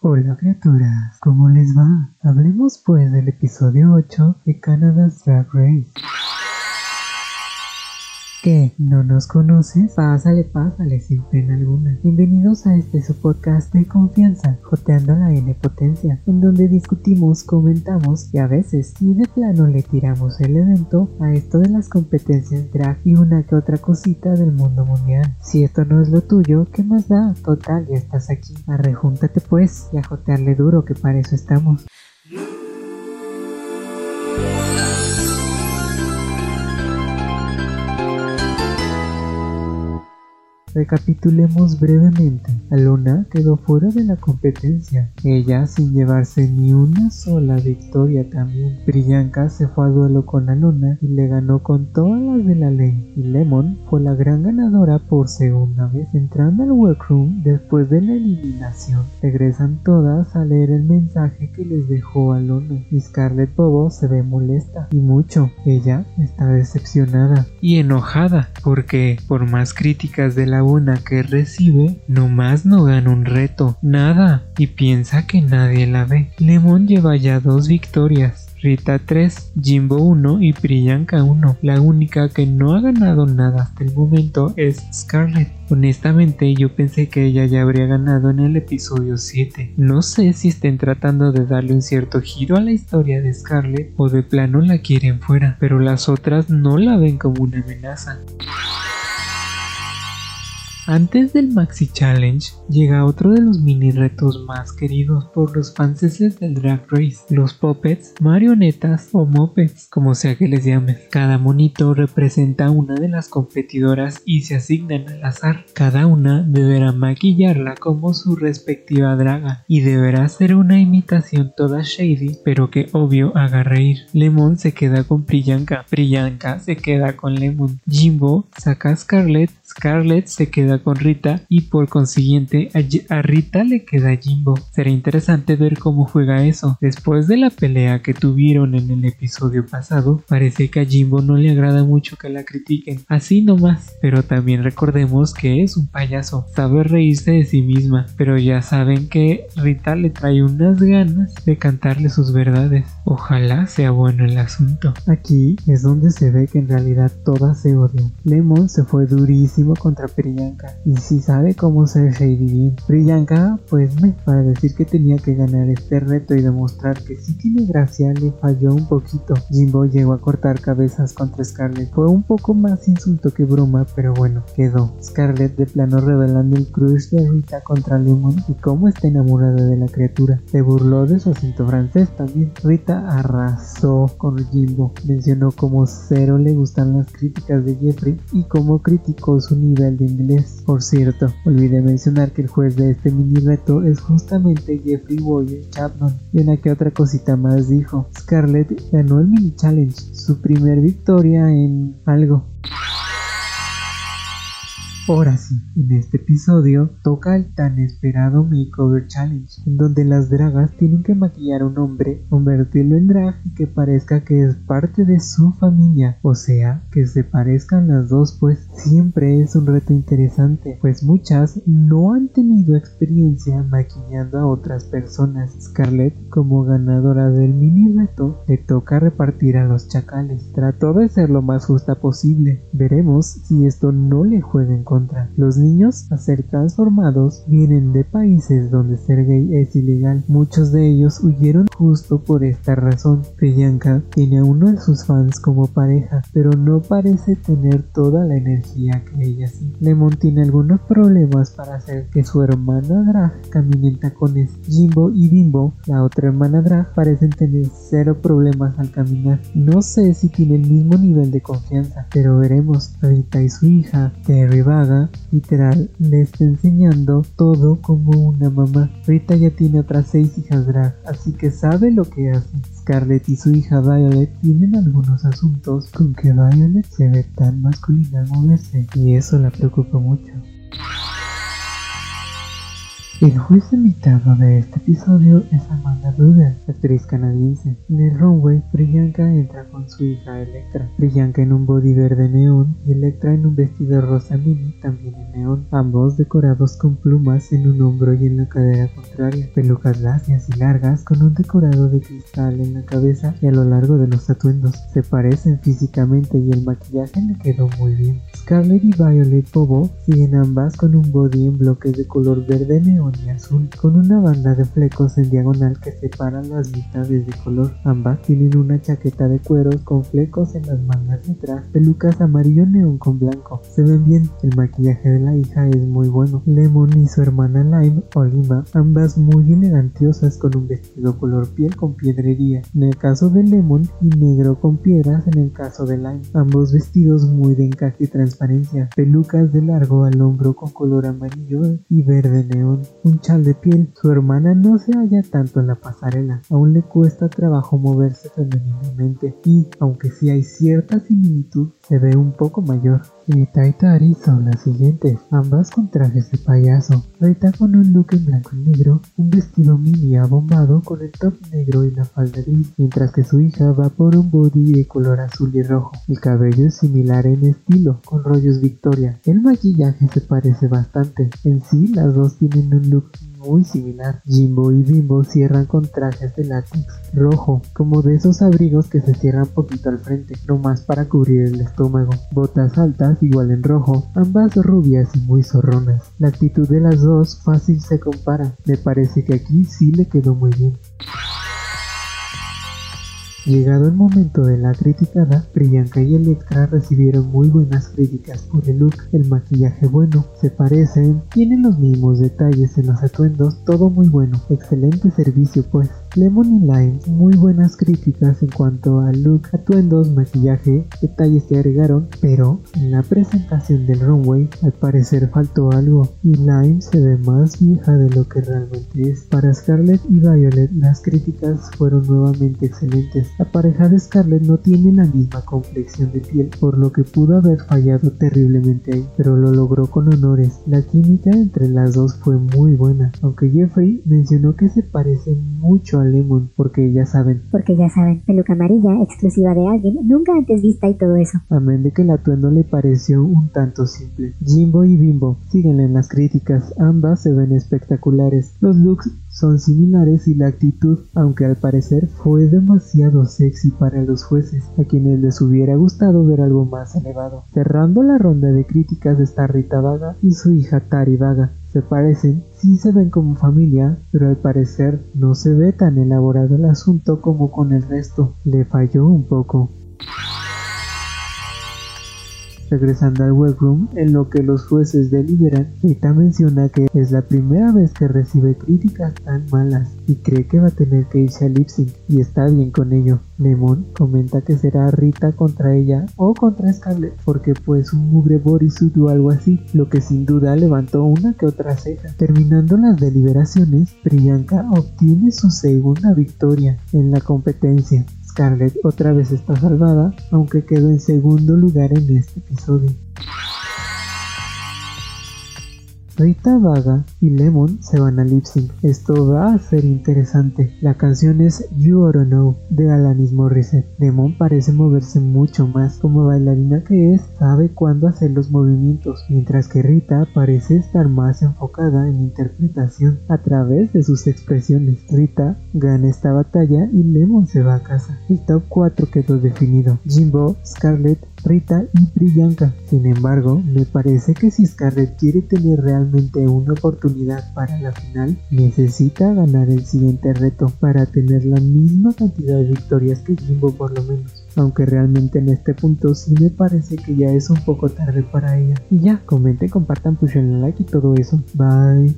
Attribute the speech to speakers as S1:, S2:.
S1: Hola criaturas, ¿cómo les va? Hablemos pues del episodio 8 de Canada's Drag Race. ¿Qué? ¿No nos conoces? Pásale, pásale, sin pena alguna. Bienvenidos a este su podcast de confianza, Joteando la N Potencia, en donde discutimos, comentamos y a veces, si de plano le tiramos el evento a esto de las competencias drag y una que otra cosita del mundo mundial. Si esto no es lo tuyo, ¿qué más da? Total, ya estás aquí. Arrejúntate pues y a jotearle duro, que para eso estamos. Recapitulemos brevemente. Alona quedó fuera de la competencia, ella sin llevarse ni una sola victoria también. Priyanka se fue a duelo con Alona y le ganó con todas las de la ley. Y Lemon fue la gran ganadora por segunda vez. Entrando al workroom después de la eliminación, regresan todas a leer el mensaje que les dejó Alona. Y Scarlett Bobo se ve molesta y mucho. Ella está decepcionada y enojada porque por más críticas de la una que recibe, nomás no gana un reto, nada, y piensa que nadie la ve. Lemon lleva ya dos victorias. Rita 3, Jimbo 1 y Priyanka 1. La única que no ha ganado nada hasta el momento es Scarlett. Honestamente yo pensé que ella ya habría ganado en el episodio 7. No sé si estén tratando de darle un cierto giro a la historia de Scarlett o de plano la quieren fuera, pero las otras no la ven como una amenaza. Antes del Maxi Challenge llega otro de los mini retos más queridos por los fans del Drag Race, los puppets, marionetas o mopeds, como sea que les llamen. Cada monito representa una de las competidoras y se asignan al azar. Cada una deberá maquillarla como su respectiva draga y deberá ser una imitación toda shady, pero que obvio haga reír. Lemon se queda con Priyanka, Priyanka se queda con Lemon, Jimbo saca a Scarlett, Scarlett se queda con Rita y por consiguiente a, Rita le queda Jimbo. Será interesante ver cómo juega eso. Después de la pelea que tuvieron en el episodio pasado, parece que a Jimbo no le agrada mucho que la critiquen. Así nomás. Pero también recordemos que es un payaso. Sabe reírse de sí misma. Pero ya saben que Rita le trae unas ganas de cantarle sus verdades. Ojalá sea bueno el asunto. Aquí es donde se ve que en realidad todas se odian. Lemon se fue durísimo contra Priyanka y si sabe cómo ser Shady bien. Priyanka, pues me, para decir que tenía que ganar este reto y demostrar que sí tiene gracia, le falló un poquito. Jimbo llegó a cortar cabezas contra Scarlett. Fue un poco más insulto que broma, pero bueno, quedó. Scarlett de plano revelando el crush de Rita contra Lemon y cómo está enamorada de la criatura. Se burló de su acento francés también. Rita arrasó con Jimbo. Mencionó cómo cero le gustan las críticas de Jeffrey y cómo criticó su nivel de inglés. Por cierto, olvidé mencionar que el juez de este mini reto es justamente Jeffrey Boyer Chapman. Y una que otra cosita más dijo, Scarlett ganó el mini challenge, su primer victoria en algo. Ahora sí, en este episodio toca el tan esperado Makeover Challenge, en donde las dragas tienen que maquillar a un hombre, convertirlo en drag y que parezca que es parte de su familia, o sea, que se parezcan las dos, pues siempre es un reto interesante, pues muchas no han tenido experiencia maquillando a otras personas. Scarlett, como ganadora del mini reto, le toca repartir a los chacales. Trató de ser lo más justa posible. Veremos si esto no le juega en contra los niños a ser transformados vienen de países donde ser gay es ilegal. Muchos de ellos huyeron justo por esta razón. Priyanka tiene a uno de sus fans como pareja, pero no parece tener toda la energía que ella sí. Lemon tiene algunos problemas para hacer que su hermana drag camine en tacones. Jimbo y Bimbo, la otra hermana drag, parecen tener cero problemas al caminar. No sé si tienen el mismo nivel de confianza, pero veremos. Rita y su hija, Terry Bag literal, le está enseñando todo como una mamá. Rita ya tiene otras seis hijas drag, así que sabe lo que hace. Scarlett y su hija Violet tienen algunos asuntos con que Violet se ve tan masculina al moverse y eso la preocupa mucho. El juez invitado de este episodio es Amanda Ruder, actriz canadiense. En el runway, Priyanka entra con su hija Electra. Priyanka en un body verde neón y Electra en un vestido rosa mini también en neón, ambos decorados con plumas en un hombro y en la cadera contraria, pelucas lacias y largas con un decorado de cristal en la cabeza y a lo largo de los atuendos. Se parecen físicamente y el maquillaje le quedó muy bien. Scarlett y Violet Bobo siguen ambas con un body en bloques de color verde neón azul, con una banda de flecos en diagonal que separan las mitades de color. Ambas tienen una chaqueta de cueros con flecos en las mangas de atrás, pelucas amarillo neón con blanco. Se ven bien, el maquillaje de la hija es muy bueno. Lemon y su hermana Lime, Olima, ambas muy elegantiosas con un vestido color piel con piedrería, en el caso de Lemon y negro con piedras en el caso de Lime. Ambos vestidos muy de encaje y transparencia pelucas de largo al hombro con color amarillo y verde neón, un chal de piel. Su hermana no se halla tanto en la pasarela, aún le cuesta trabajo moverse femeninamente y, aunque sí hay cierta similitud, se ve un poco mayor. Y Tari son las siguientes, ambas con trajes de payaso. Rita con un look en blanco y negro, un vestido mini abombado con el top negro y la falda gris, mientras que su hija va por un body de color azul y rojo. El cabello es similar en estilo, con rollos Victoria. El maquillaje se parece bastante. En sí, las dos tienen un look muy similar. Jimbo y Bimbo cierran con trajes de látex rojo, como de esos abrigos que se cierran poquito al frente, no más para cubrir el estómago. Botas altas igual en rojo, ambas rubias y muy zorronas. La actitud de las dos fácil se compara, me parece que aquí sí le quedó muy bien. Llegado el momento de la criticada, Priyanka y Electra recibieron muy buenas críticas por el look, el maquillaje bueno, se parecen, tienen los mismos detalles en los atuendos, todo muy bueno, excelente servicio pues. Lemon y Lime, muy buenas críticas en cuanto al look, atuendos, maquillaje, detalles que agregaron, pero en la presentación del runway al parecer faltó algo y Lime se ve más vieja de lo que realmente es. Para Scarlett y Violet las críticas fueron nuevamente excelentes. La pareja de Scarlett no tiene la misma complexión de piel, por lo que pudo haber fallado terriblemente ahí, pero lo logró con honores. La química entre las dos fue muy buena, aunque Jeffrey mencionó que se parecen mucho a Lemon, porque ya saben.
S2: Porque ya saben, peluca amarilla, exclusiva de alguien, nunca antes vista y todo eso.
S1: Amén de que el atuendo le pareció un tanto simple. Jimbo y Bimbo, síguenle en las críticas, ambas se ven espectaculares. Los looks son similares y la actitud, aunque al parecer fue demasiado sexy para los jueces, a quienes les hubiera gustado ver algo más elevado. Cerrando la ronda de críticas está Rita Vaga y su hija Tari Vaga, se parecen, sí se ven como familia, pero al parecer no se ve tan elaborado el asunto como con el resto, le falló un poco. Regresando al webroom, en lo que los jueces deliberan, Rita menciona que es la primera vez que recibe críticas tan malas y cree que va a tener que irse a lip y está bien con ello. Lemon comenta que será Rita contra ella o contra Scarlett porque pues un mugre bodysuit o algo así, lo que sin duda levantó una que otra ceja. Terminando las deliberaciones, Priyanka obtiene su segunda victoria en la competencia Scarlett otra vez está salvada, aunque quedó en segundo lugar en este episodio. Rita Vaga y Lemon se van a lip sync. Esto va a ser interesante. La canción es You Oughta Know de Alanis Morissette. Lemon parece moverse mucho más. Como bailarina que es, sabe cuándo hacer los movimientos, mientras que Rita parece estar más enfocada en interpretación a través de sus expresiones. Rita gana esta batalla y Lemon se va a casa. El top 4 quedó definido. Jimbo, Scarlett, Rita y Priyanka. Sin embargo, me parece que si Scarlett quiere tener realmente una oportunidad para la final, necesita ganar el siguiente reto para tener la misma cantidad de victorias que Jimbo por lo menos. Aunque realmente en este punto sí me parece que ya es un poco tarde para ella. Y ya, comenten, compartan, pushen like y todo eso. Bye.